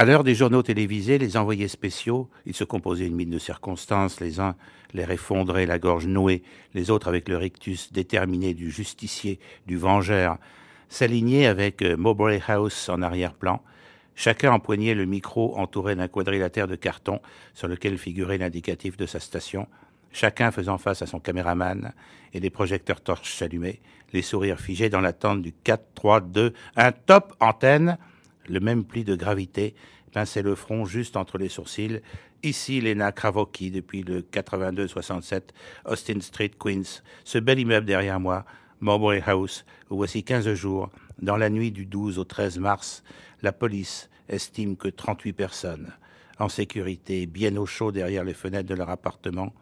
À l'heure des journaux télévisés, les envoyés spéciaux, ils se composaient une mine de circonstances, les uns l'air effondré, la gorge nouée, les autres avec le rictus déterminé du justicier, du vengeur, s'alignaient avec euh, Mowbray House en arrière-plan. Chacun empoignait le micro entouré d'un quadrilatère de carton sur lequel figurait l'indicatif de sa station, chacun faisant face à son caméraman et des projecteurs torches allumés, les sourires figés dans l'attente du 4, 3, 2, un top antenne le même pli de gravité pinçait le front juste entre les sourcils. Ici, Lena Kravocki, depuis le 82-67, Austin Street, Queens. Ce bel immeuble derrière moi, Mowbray House, où voici 15 jours, dans la nuit du 12 au 13 mars, la police estime que 38 personnes, en sécurité, bien au chaud derrière les fenêtres de leur appartement,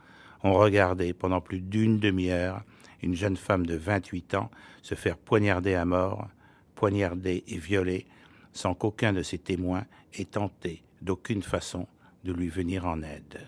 ont regardé pendant plus d'une demi-heure une jeune femme de 28 ans se faire poignarder à mort, poignarder et violer sans qu'aucun de ses témoins ait tenté d'aucune façon de lui venir en aide.